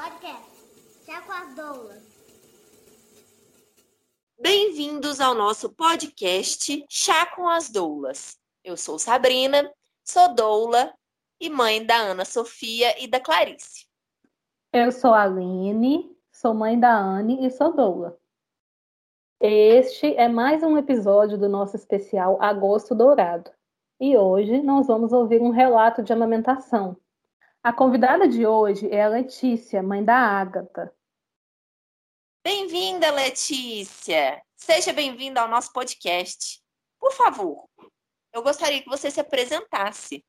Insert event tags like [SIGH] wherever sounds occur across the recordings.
Podcast. Chá com as doulas. Bem-vindos ao nosso podcast Chá com as Doulas. Eu sou Sabrina, sou doula e mãe da Ana Sofia e da Clarice. Eu sou a Aline, sou mãe da Anne e sou doula. Este é mais um episódio do nosso especial Agosto Dourado. E hoje nós vamos ouvir um relato de amamentação. A convidada de hoje é a Letícia, mãe da Ágata. Bem-vinda, Letícia! Seja bem-vinda ao nosso podcast. Por favor, eu gostaria que você se apresentasse.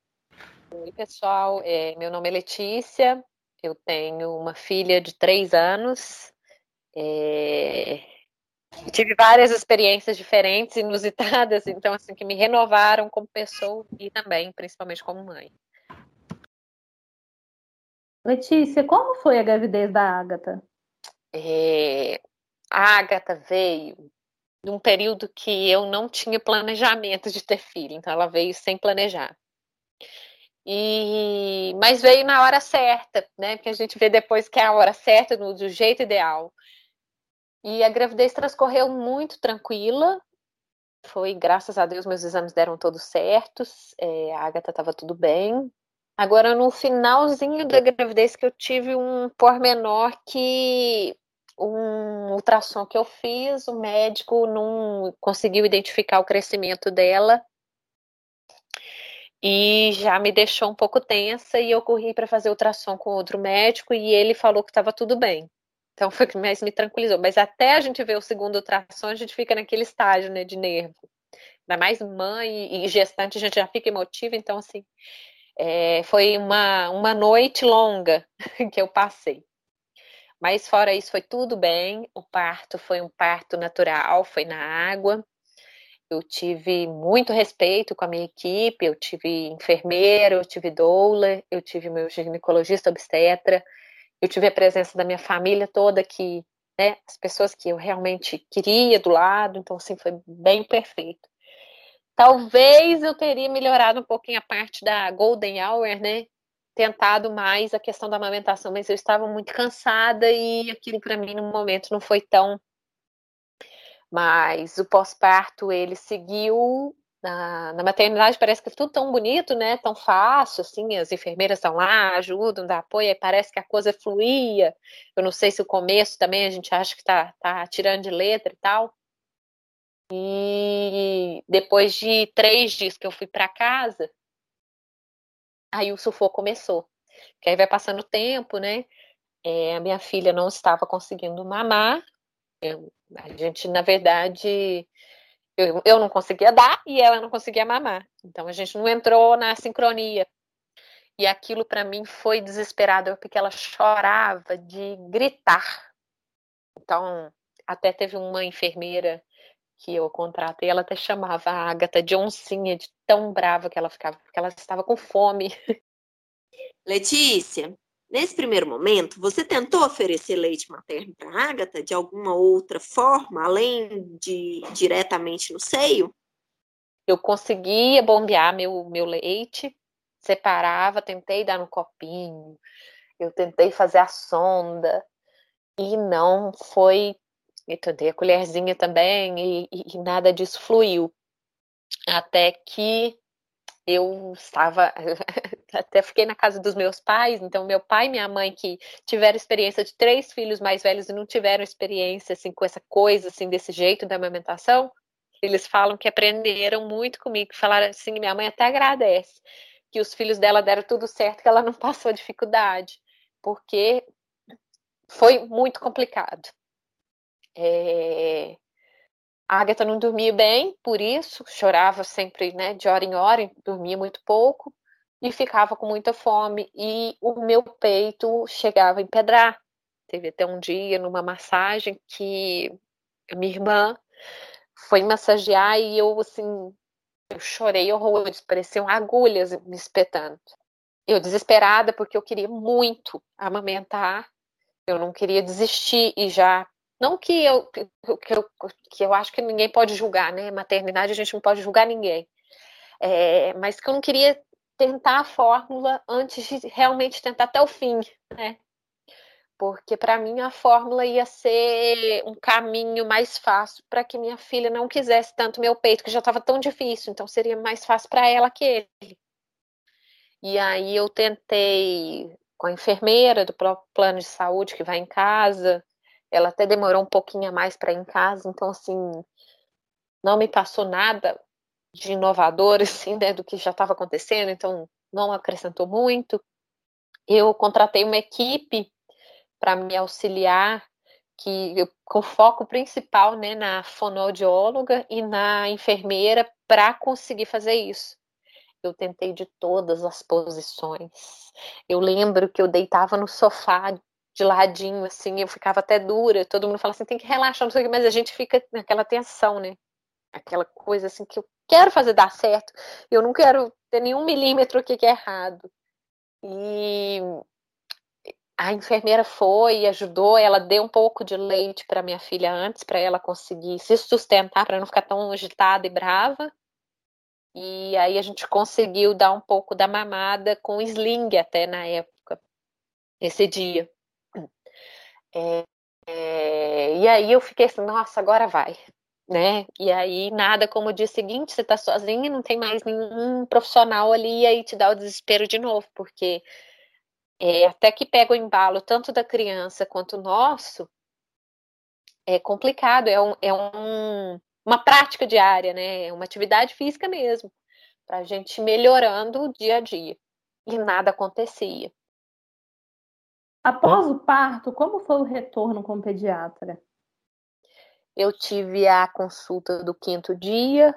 Oi, pessoal. É, meu nome é Letícia. Eu tenho uma filha de três anos. É, tive várias experiências diferentes, inusitadas, então, assim, que me renovaram como pessoa e também, principalmente, como mãe. Letícia, como foi a gravidez da Ágata? É, a Agatha veio num período que eu não tinha planejamento de ter filho, então ela veio sem planejar. E mas veio na hora certa, né? Porque a gente vê depois que é a hora certa, no, do jeito ideal. E a gravidez transcorreu muito tranquila. Foi, graças a Deus, meus exames deram todos certos. É, a Agatha estava tudo bem. Agora, no finalzinho da gravidez, que eu tive um pormenor que um ultrassom que eu fiz, o médico não conseguiu identificar o crescimento dela e já me deixou um pouco tensa e eu corri para fazer ultrassom com outro médico e ele falou que estava tudo bem. Então foi o que mais me tranquilizou. Mas até a gente ver o segundo ultrassom, a gente fica naquele estágio, né, de nervo. Ainda mais mãe e gestante, a gente já fica emotiva, então assim, é, foi uma, uma noite longa [LAUGHS] que eu passei. Mas fora isso, foi tudo bem. O parto foi um parto natural, foi na água. Eu tive muito respeito com a minha equipe, eu tive enfermeira, eu tive doula, eu tive meu ginecologista obstetra, eu tive a presença da minha família toda que, né, as pessoas que eu realmente queria do lado, então assim foi bem perfeito. Talvez eu teria melhorado um pouquinho a parte da golden hour, né? Tentado mais a questão da amamentação, mas eu estava muito cansada e aquilo para mim no momento não foi tão. Mas o pós-parto ele seguiu na, na, maternidade parece que é tudo tão bonito, né? Tão fácil, assim, as enfermeiras estão lá, ajudam, dão apoio, aí parece que a coisa fluía. Eu não sei se o começo também a gente acha que tá, tá tirando de letra e tal. E depois de três dias que eu fui para casa, aí o sufoco começou. Que aí vai passando o tempo, né? É, a minha filha não estava conseguindo mamar. Eu, a gente, na verdade, eu, eu não conseguia dar e ela não conseguia mamar. Então a gente não entrou na sincronia. E aquilo para mim foi desesperador, porque ela chorava de gritar. Então, até teve uma enfermeira que eu contratei, ela até chamava a Agatha de oncinha, de tão brava que ela ficava, porque ela estava com fome. [LAUGHS] Letícia, nesse primeiro momento, você tentou oferecer leite materno para a Agatha de alguma outra forma, além de diretamente no seio? Eu conseguia bombear meu, meu leite, separava, tentei dar no copinho, eu tentei fazer a sonda, e não foi e tentei a colherzinha também, e, e, e nada disso fluiu. Até que eu estava, [LAUGHS] até fiquei na casa dos meus pais, então meu pai e minha mãe que tiveram experiência de três filhos mais velhos e não tiveram experiência assim com essa coisa assim desse jeito da amamentação, eles falam que aprenderam muito comigo, falaram assim, minha mãe até agradece que os filhos dela deram tudo certo, que ela não [LAUGHS] passou dificuldade, porque foi muito complicado. É... A Agatha não dormia bem, por isso, chorava sempre, né, de hora em hora, dormia muito pouco e ficava com muita fome. E o meu peito chegava a empedrar. Teve até um dia numa massagem que minha irmã foi massagear e eu, assim, eu chorei horrores, pareciam agulhas me espetando. Eu desesperada porque eu queria muito amamentar, eu não queria desistir e já não que eu, que eu, que eu acho que ninguém pode julgar, né? Maternidade a gente não pode julgar ninguém. É, mas que eu não queria tentar a fórmula antes de realmente tentar até o fim, né? porque para mim a fórmula ia ser um caminho mais fácil para que minha filha não quisesse tanto meu peito, que já estava tão difícil, então seria mais fácil para ela que ele. E aí eu tentei com a enfermeira do próprio plano de saúde que vai em casa, ela até demorou um pouquinho a mais para ir em casa, então assim, não me passou nada de inovador [LAUGHS] assim, né, do que já estava acontecendo, então não acrescentou muito. Eu contratei uma equipe para me auxiliar, que com foco principal né, na fonoaudióloga e na enfermeira para conseguir fazer isso. Eu tentei de todas as posições. Eu lembro que eu deitava no sofá de ladinho, assim, eu ficava até dura. Todo mundo fala assim, tem que relaxar, não sei o que, mas a gente fica naquela tensão, né? Aquela coisa assim que eu quero fazer dar certo, eu não quero ter nenhum milímetro aqui que é errado. E a enfermeira foi ajudou, ela deu um pouco de leite para minha filha antes, para ela conseguir se sustentar, para não ficar tão agitada e brava. E aí a gente conseguiu dar um pouco da mamada com sling até na época, esse dia. É, é, e aí eu fiquei assim, nossa, agora vai, né? E aí nada como o dia seguinte, você tá sozinha, não tem mais nenhum profissional ali, e aí te dá o desespero de novo, porque é, até que pega o embalo tanto da criança quanto nosso, é complicado, é, um, é um, uma prática diária, né? É uma atividade física mesmo, para a gente melhorando o dia a dia. E nada acontecia. Após o parto, como foi o retorno com o pediatra? Eu tive a consulta do quinto dia,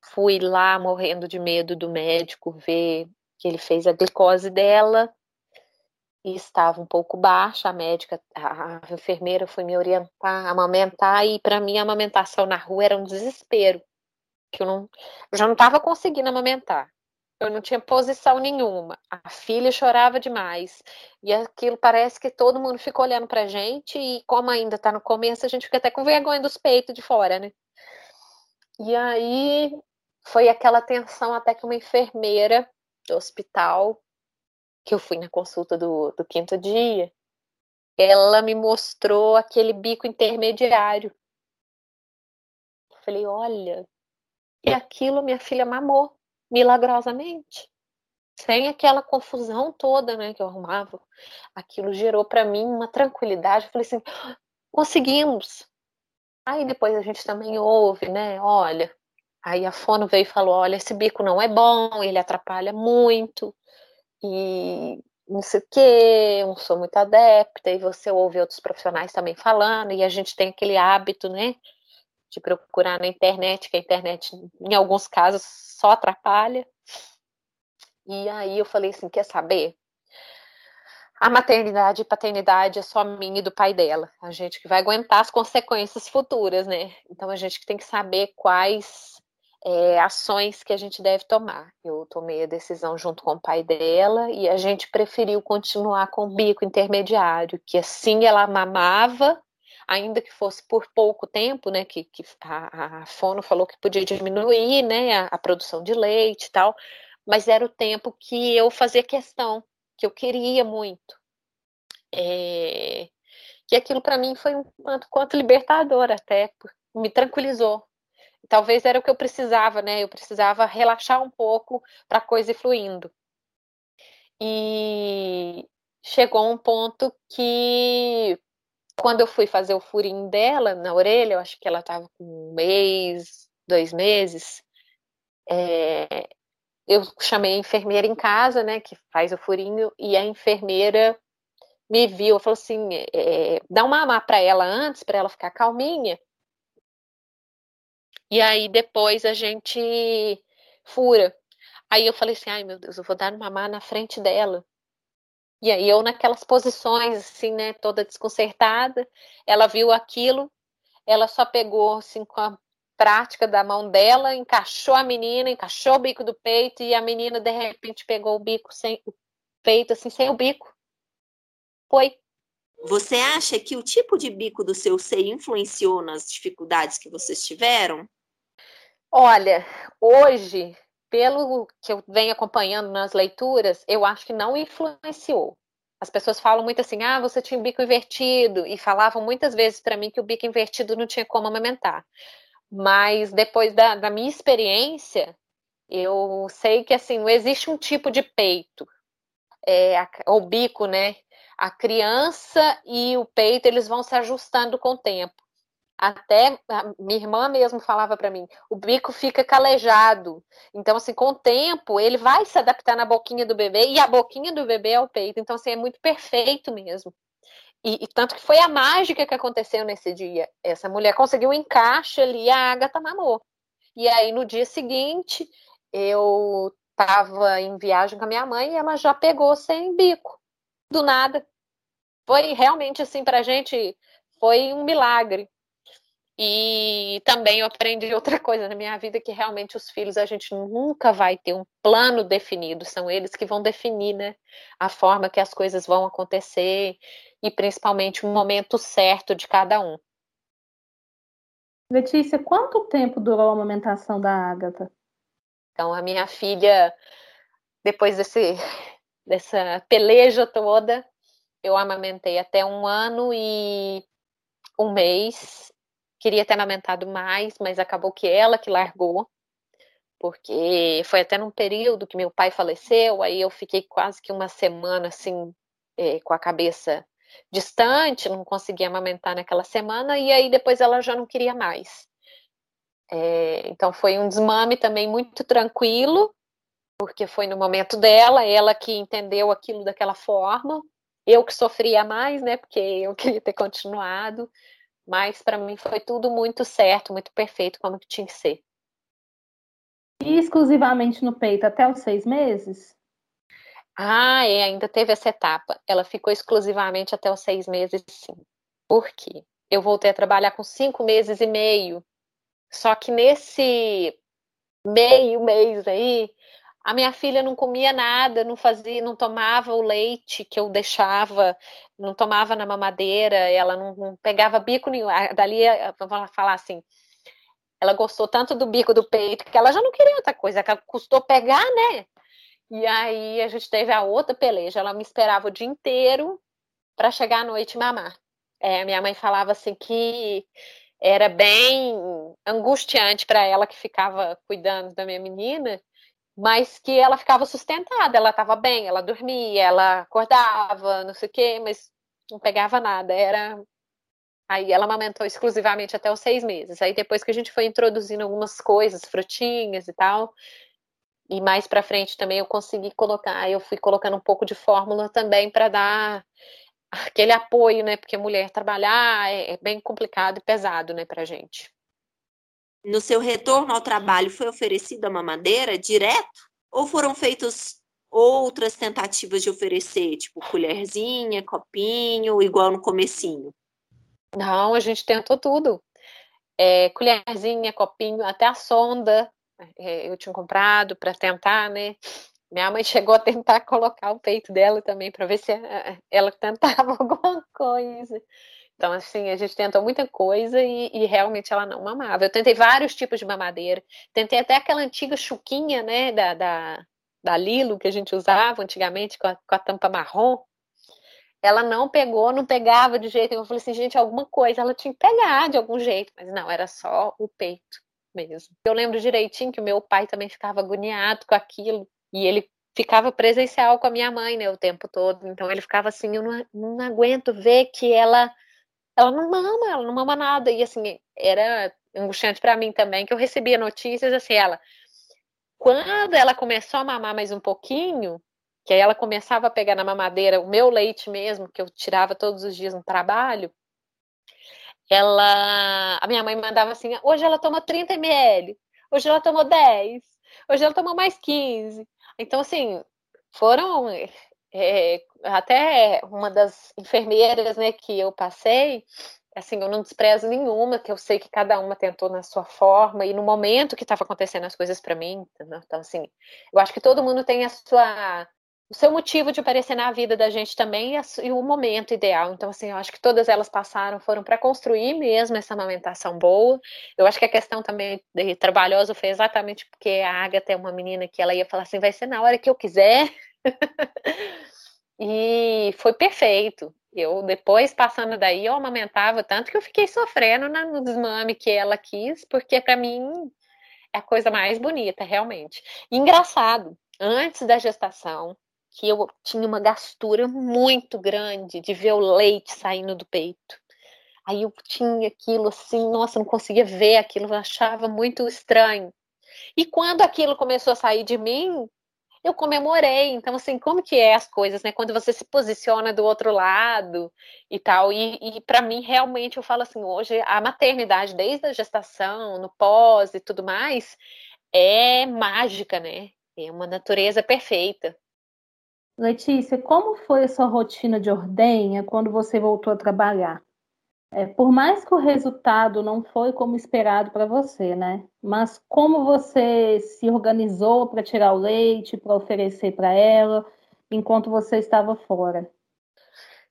fui lá morrendo de medo do médico ver que ele fez a glicose dela, e estava um pouco baixa, a médica, a, enfermeira foi me orientar a amamentar e para mim a amamentação na rua era um desespero, que eu não eu já não estava conseguindo amamentar. Eu não tinha posição nenhuma. A filha chorava demais. E aquilo parece que todo mundo fica olhando pra gente e como ainda tá no começo, a gente fica até com vergonha dos peitos de fora, né? E aí foi aquela tensão até que uma enfermeira do hospital que eu fui na consulta do, do quinto dia, ela me mostrou aquele bico intermediário. Eu falei, olha, e aquilo minha filha mamou milagrosamente. Sem aquela confusão toda, né, que eu arrumava. Aquilo gerou para mim uma tranquilidade. Eu falei assim, conseguimos. Aí depois a gente também ouve, né, olha, aí a fono veio e falou, olha, esse bico não é bom, ele atrapalha muito e não sei o quê, não sou muito adepta, e você ouve outros profissionais também falando, e a gente tem aquele hábito, né, de procurar na internet, que a internet, em alguns casos, só atrapalha. E aí eu falei assim, quer saber? A maternidade e paternidade é só minha e do pai dela. A gente que vai aguentar as consequências futuras, né? Então a gente que tem que saber quais é, ações que a gente deve tomar. Eu tomei a decisão junto com o pai dela e a gente preferiu continuar com o bico intermediário, que assim ela mamava, ainda que fosse por pouco tempo, né? Que, que a, a Fono falou que podia diminuir, né? A, a produção de leite e tal, mas era o tempo que eu fazia questão, que eu queria muito. É, que aquilo para mim foi um tanto quanto libertador até, me tranquilizou, talvez era o que eu precisava, né? Eu precisava relaxar um pouco para a coisa ir fluindo. E chegou um ponto que quando eu fui fazer o furinho dela na orelha, eu acho que ela estava com um mês, dois meses, é, eu chamei a enfermeira em casa, né, que faz o furinho, e a enfermeira me viu, falou assim, é, dá uma mamar para ela antes, para ela ficar calminha, e aí depois a gente fura. Aí eu falei assim, ai meu Deus, eu vou dar uma má na frente dela. E aí eu naquelas posições, assim, né, toda desconcertada, ela viu aquilo, ela só pegou, assim, com a prática da mão dela, encaixou a menina, encaixou o bico do peito, e a menina, de repente, pegou o bico sem o peito, assim, sem o bico. Foi. Você acha que o tipo de bico do seu seio influenciou nas dificuldades que vocês tiveram? Olha, hoje, pelo que eu venho acompanhando nas leituras, eu acho que não influenciou. as pessoas falam muito assim, ah, você tinha o bico invertido, e falavam muitas vezes para mim que o bico invertido não tinha como amamentar. Mas depois da, da minha experiência, eu sei que assim, não existe um tipo de peito, é, o bico, né? A criança e o peito, eles vão se ajustando com o tempo. Até minha irmã mesmo falava para mim, o bico fica calejado. Então, assim, com o tempo, ele vai se adaptar na boquinha do bebê e a boquinha do bebê é o peito. Então, assim, é muito perfeito mesmo. E, e, tanto que foi a mágica que aconteceu nesse dia. Essa mulher conseguiu um encaixe ali, a Agatha mamou. E aí, no dia seguinte, eu estava em viagem com a minha mãe e ela já pegou sem bico, do nada. Foi realmente assim para a gente, foi um milagre. E também eu aprendi outra coisa na minha vida que realmente os filhos a gente nunca vai ter um plano definido, são eles que vão definir, né, a forma que as coisas vão acontecer e principalmente o momento certo de cada um. Letícia, quanto tempo durou a amamentação da Ágata? Então, a minha filha, depois desse, dessa peleja toda, eu amamentei até um ano e um mês. Queria ter amamentado mais, mas acabou que ela que largou, porque foi até num período que meu pai faleceu, aí eu fiquei quase que uma semana assim, é, com a cabeça distante, não conseguia amamentar naquela semana, e aí depois ela já não queria mais. É, então foi um desmame também muito tranquilo, porque foi no momento dela, ela que entendeu aquilo daquela forma. Eu que sofria mais, né? Porque eu [LAUGHS] queria ter continuado, mas para mim foi tudo muito certo, muito perfeito, como que tinha que ser. E exclusivamente no peito até os seis meses? Ah, é, ainda teve essa etapa. Ela ficou exclusivamente até os seis meses, sim. Por quê? Eu voltei a trabalhar com cinco meses e meio só que nesse meio mês aí, a minha filha não comia nada, não fazia, não tomava o leite que eu deixava, não tomava na mamadeira, ela não, não pegava bico nenhum. Dali, vamos falar assim, ela gostou tanto do bico do peito que ela já não queria outra coisa, que custou pegar, né? E aí a gente teve a outra peleja. Ela me esperava o dia inteiro para chegar à noite mamar. É, minha mãe falava assim que era bem angustiante para ela que ficava cuidando da minha menina, mas que ela ficava sustentada, ela estava bem, ela dormia, ela acordava, não sei o quê, mas não pegava nada, era Aí ela amamentou exclusivamente até os seis meses. Aí depois que a gente foi introduzindo algumas coisas, frutinhas e tal, e mais para frente também eu consegui colocar, eu fui colocando um pouco de fórmula também para dar aquele apoio, né? Porque mulher trabalhar é, é bem complicado e pesado, né, pra gente. No seu retorno ao trabalho, foi oferecida uma mamadeira direto? Ou foram feitas outras tentativas de oferecer, tipo colherzinha, copinho, igual no comecinho? Não, a gente tentou tudo. É, colherzinha, copinho, até a sonda é, eu tinha comprado para tentar, né? Minha mãe [LAUGHS] chegou a tentar colocar o peito dela também para ver se eh, ela tentava [LAUGHS] alguma coisa. Então, assim, a gente tentou muita coisa e, e, realmente ela não mamava. Eu tentei vários tipos de mamadeira. Tentei até aquela antiga chuquinha, né, da, da, da Lilo que a gente usava antigamente com a, com a tampa marrom. Ela não pegou, não pegava de jeito nenhum. Eu falei assim, gente, alguma coisa ela tinha que pegar de algum jeito. Mas não, era só o peito mesmo. Eu lembro direitinho que o meu pai também ficava agoniado com aquilo. E ele ficava presencial com a minha mãe, né, o tempo todo. Então ele ficava assim, eu não, não aguento ver que ela ela não mama, ela não mama nada. E assim, era angustiante para mim também que eu recebia notícias assim, ela quando ela começou a mamar mais um pouquinho, que aí ela começava a pegar na mamadeira o meu leite mesmo, que eu tirava todos os dias no trabalho, ela, a minha mãe mandava assim, hoje ela toma 30 ml, hoje ela tomou 10, hoje ela tomou mais 15. Então, assim, foram é, até uma das enfermeiras né, que eu passei, assim, eu não desprezo nenhuma, que eu sei que cada uma tentou na sua forma e no momento que estava acontecendo as coisas para mim, então assim, eu acho que todo mundo tem a sua o seu motivo de aparecer na vida da gente também e, o momento ideal. Então, assim, eu acho que todas elas passaram, foram para construir mesmo essa amamentação boa. Eu acho que a questão também de trabalhosa foi exatamente porque a Agatha é uma menina que ela ia falar assim, vai ser na hora que eu quiser. [LAUGHS] E foi perfeito. Eu, depois, passando daí, eu amamentava tanto que eu fiquei sofrendo no desmame que ela quis, porque para mim é a coisa mais bonita, realmente. Engraçado, antes da gestação, que eu tinha uma gastura muito grande de ver o leite saindo do peito. Aí eu tinha aquilo assim, nossa, não conseguia ver aquilo, achava muito estranho. E quando aquilo começou a sair de mim, eu comemorei. Então, assim, como que é as coisas, né? Quando você se posiciona do outro lado e tal. E, e para mim, realmente, eu falo assim, hoje a maternidade, desde a gestação, no pós e tudo mais, é mágica, né? É uma natureza perfeita. Letícia, como foi a sua rotina de ordenha quando você voltou a trabalhar? É, por mais que o resultado não foi como esperado para você, né? Mas como você se organizou para tirar o leite, para oferecer para ela, enquanto você estava fora?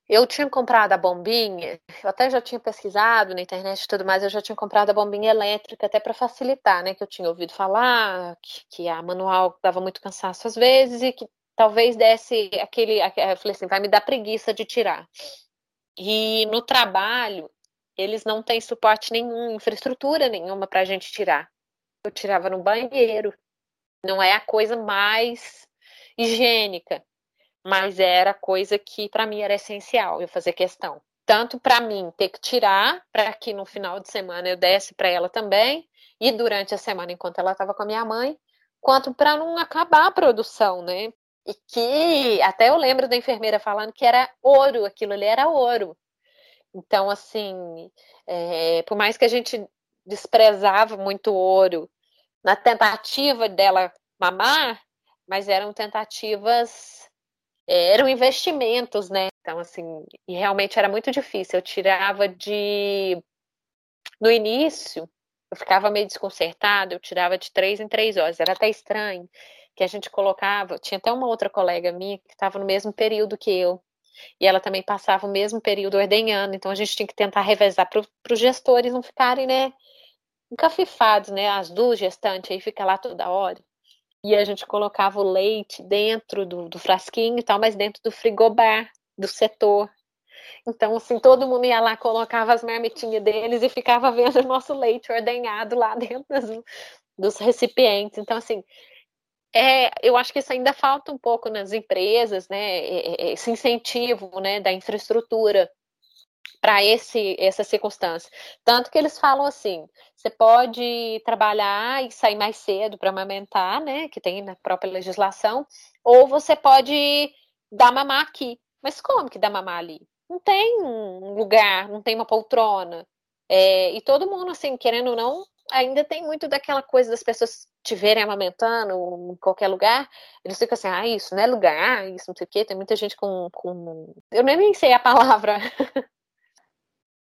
Eu tinha comprado a bombinha, eu até já tinha pesquisado na internet e tudo mais, eu já tinha comprado a bombinha elétrica até para facilitar, né? Que eu tinha ouvido falar que, que a manual dava muito cansaço às vezes e que talvez desse aquele. Eu falei assim, vai me dar preguiça de tirar. E no trabalho, eles não têm suporte nenhum, infraestrutura nenhuma para a gente tirar. Eu tirava no banheiro. Não é a coisa mais higiênica, mas era coisa que para mim era essencial eu fazer questão. Tanto para mim ter que tirar, para que no final de semana eu desse para ela também, e durante a semana enquanto ela estava com a minha mãe, quanto para não acabar a produção, né? E que até eu lembro da enfermeira falando que era ouro, aquilo ali era ouro. Então, assim, é, por mais que a gente desprezava muito ouro na tentativa dela mamar, mas eram tentativas, é, eram investimentos, né? Então, assim, e realmente era muito difícil. Eu tirava de. No início, eu ficava meio desconcertada, eu tirava de três em três horas, era até estranho que a gente colocava. Tinha até uma outra colega minha que estava no mesmo período que eu. E ela também passava o mesmo período ordenhando, então a gente tinha que tentar revezar para os gestores não ficarem, né, encafifados, né, as duas gestantes, aí fica lá toda hora. E a gente colocava o leite dentro do, do frasquinho e tal, mas dentro do frigobar do setor. Então, assim, todo mundo ia lá, colocava as marmitinhas deles e ficava vendo o nosso leite ordenhado lá [LAUGHS] dentro dos, dos recipientes. Então, assim, é, eu acho que isso ainda falta um pouco nas empresas, né? Esse incentivo, né, da infraestrutura para esse essa circunstância. Tanto que eles falam assim: você pode trabalhar e sair mais cedo para amamentar, né? Que tem na própria legislação, ou você pode dar mamar aqui. Mas como que dá mamar ali? Não tem um lugar, não tem uma poltrona. É, e todo mundo, assim, querendo ou não, ainda tem muito daquela coisa das pessoas te verem amamentando em qualquer lugar, eles ficam assim, ah, isso não é lugar, isso não sei o quê. Tem muita gente com. com... Eu nem sei a palavra. [LAUGHS]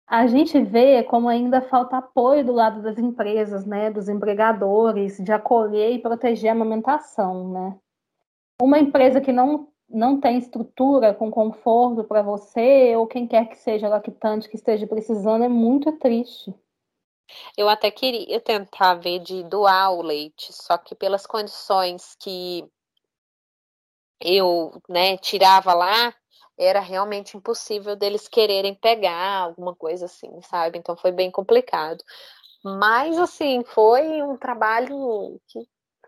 A gente vê como ainda falta apoio do lado das empresas, né, dos empregadores, de acolher e proteger a amamentação, né? Uma empresa que não, não tem estrutura com conforto para você, ou quem quer que seja lactante que esteja precisando, é muito triste. Eu até queria tentar ver de doar o leite, só que pelas condições que eu, né, tirava lá, era realmente impossível deles quererem pegar alguma coisa assim, sabe? Então foi bem complicado. Mas assim, foi um trabalho que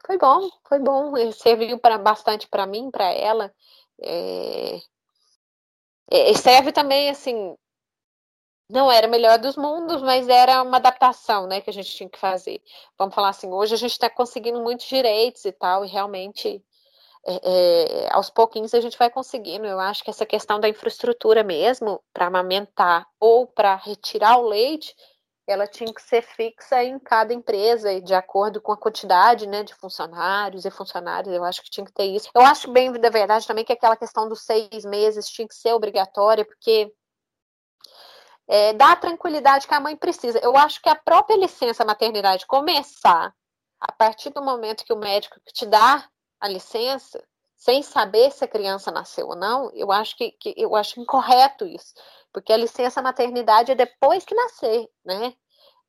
foi bom, foi bom, Ele serviu para bastante para mim, para ela. É... É, serve também assim não era o melhor dos mundos, mas era uma adaptação, né, que a gente tinha que fazer. Vamos falar assim, hoje a gente está conseguindo muitos direitos e tal, e realmente é, é, aos pouquinhos a gente vai conseguindo. Eu acho que essa questão da infraestrutura mesmo, para amamentar ou para retirar o leite, ela tinha que ser fixa em cada empresa, de acordo com a quantidade né, de funcionários e funcionários. Eu acho que tinha que ter isso. Eu acho bem, da verdade, também que aquela questão dos seis meses tinha que ser obrigatória, porque é, dá a tranquilidade que a mãe precisa. Eu acho que a própria licença maternidade começar a partir do momento que o médico te dá a licença, sem saber se a criança nasceu ou não, eu acho que, que eu acho incorreto isso, porque a licença maternidade é depois que nascer, né?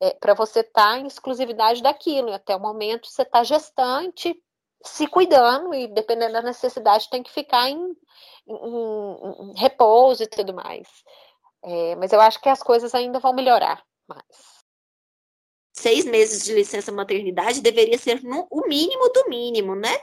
É, para você estar tá em exclusividade daquilo, e até o momento você está gestante se cuidando e, dependendo da necessidade, tem que ficar em, em, em repouso e tudo mais. É, mas eu acho que as coisas ainda vão melhorar mais. Seis meses de licença maternidade deveria ser no, o mínimo do mínimo, né?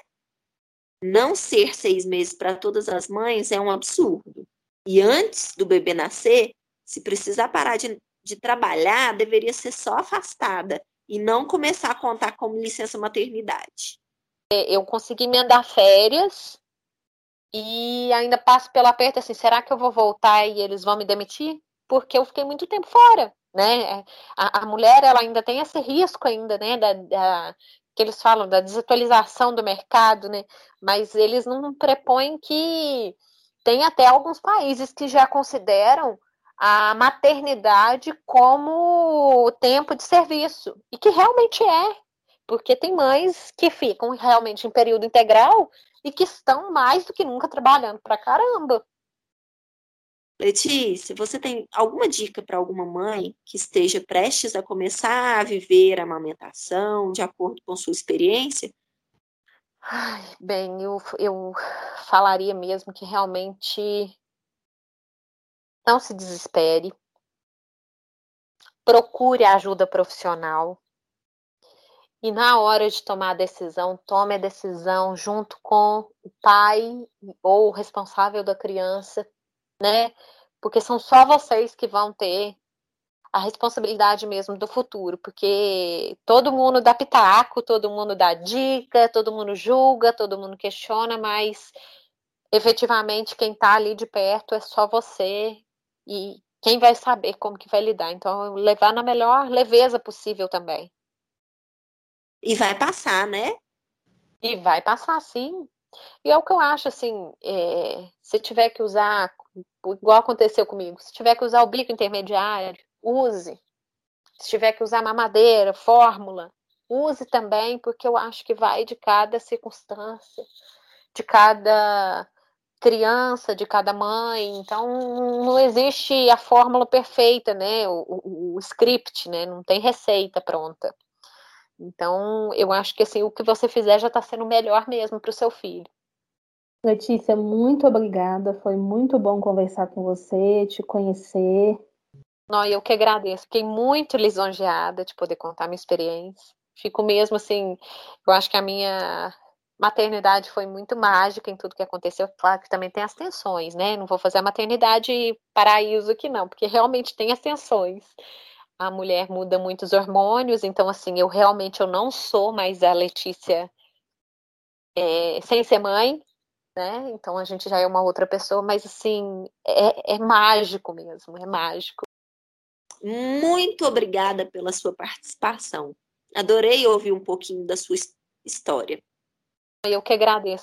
Não ser seis meses para todas as mães é um absurdo. E antes do bebê nascer, se precisar parar de, de trabalhar, deveria ser só afastada e não começar a contar como licença maternidade. É, eu consegui emendar férias e ainda passo pelo aperto assim, será que eu vou voltar e eles vão me demitir? Porque eu fiquei muito tempo fora, né? A, a mulher, ela ainda tem esse risco ainda, né, da, da, que eles falam da desatualização do mercado, né? Mas eles não prepõem que tem até alguns países que já consideram a maternidade como tempo de serviço e que realmente é, porque tem mães que ficam realmente em período integral e que estão mais do que nunca trabalhando para caramba. Letícia, você tem alguma dica para alguma mãe que esteja prestes a começar a viver a amamentação, de acordo com sua experiência? Ai, bem, eu, eu falaria mesmo que realmente não se desespere, procure ajuda profissional e na hora de tomar a decisão, tome a decisão junto com o pai ou o responsável da criança, né? Porque são só vocês que vão ter a responsabilidade mesmo do futuro, porque todo mundo dá pitaco, todo mundo dá dica, todo mundo julga, todo mundo questiona, mas efetivamente quem está ali de perto é só você e quem vai saber como que vai lidar. Então, levar na melhor leveza possível também. E vai passar, né? E vai passar, sim. E é o que eu acho, assim, é, se tiver que usar, igual aconteceu comigo, se tiver que usar o bico intermediário, use. Se tiver que usar mamadeira, fórmula, use também, porque eu acho que vai de cada circunstância, de cada criança, de cada mãe. Então, não existe a fórmula perfeita, né? O, o, o script, né? Não tem receita pronta. Então, eu acho que assim, o que você fizer já está sendo melhor mesmo para o seu filho. Letícia, muito obrigada. Foi muito bom conversar com você, te conhecer. Não, eu que agradeço. Fiquei muito lisonjeada de poder contar minha experiência. Fico mesmo assim, eu acho que a minha maternidade foi muito mágica em tudo que aconteceu. Claro que também tem as tensões, né? Não vou fazer a maternidade paraíso aqui não, porque realmente tem as tensões a mulher muda muitos hormônios, então assim, eu realmente eu não sou mais a Letícia é, sem ser mãe, né? Então a gente já é uma outra pessoa, mas assim, é, é mágico mesmo, é mágico. Muito obrigada pela sua participação. Adorei ouvir um pouquinho da sua história. Eu que agradeço.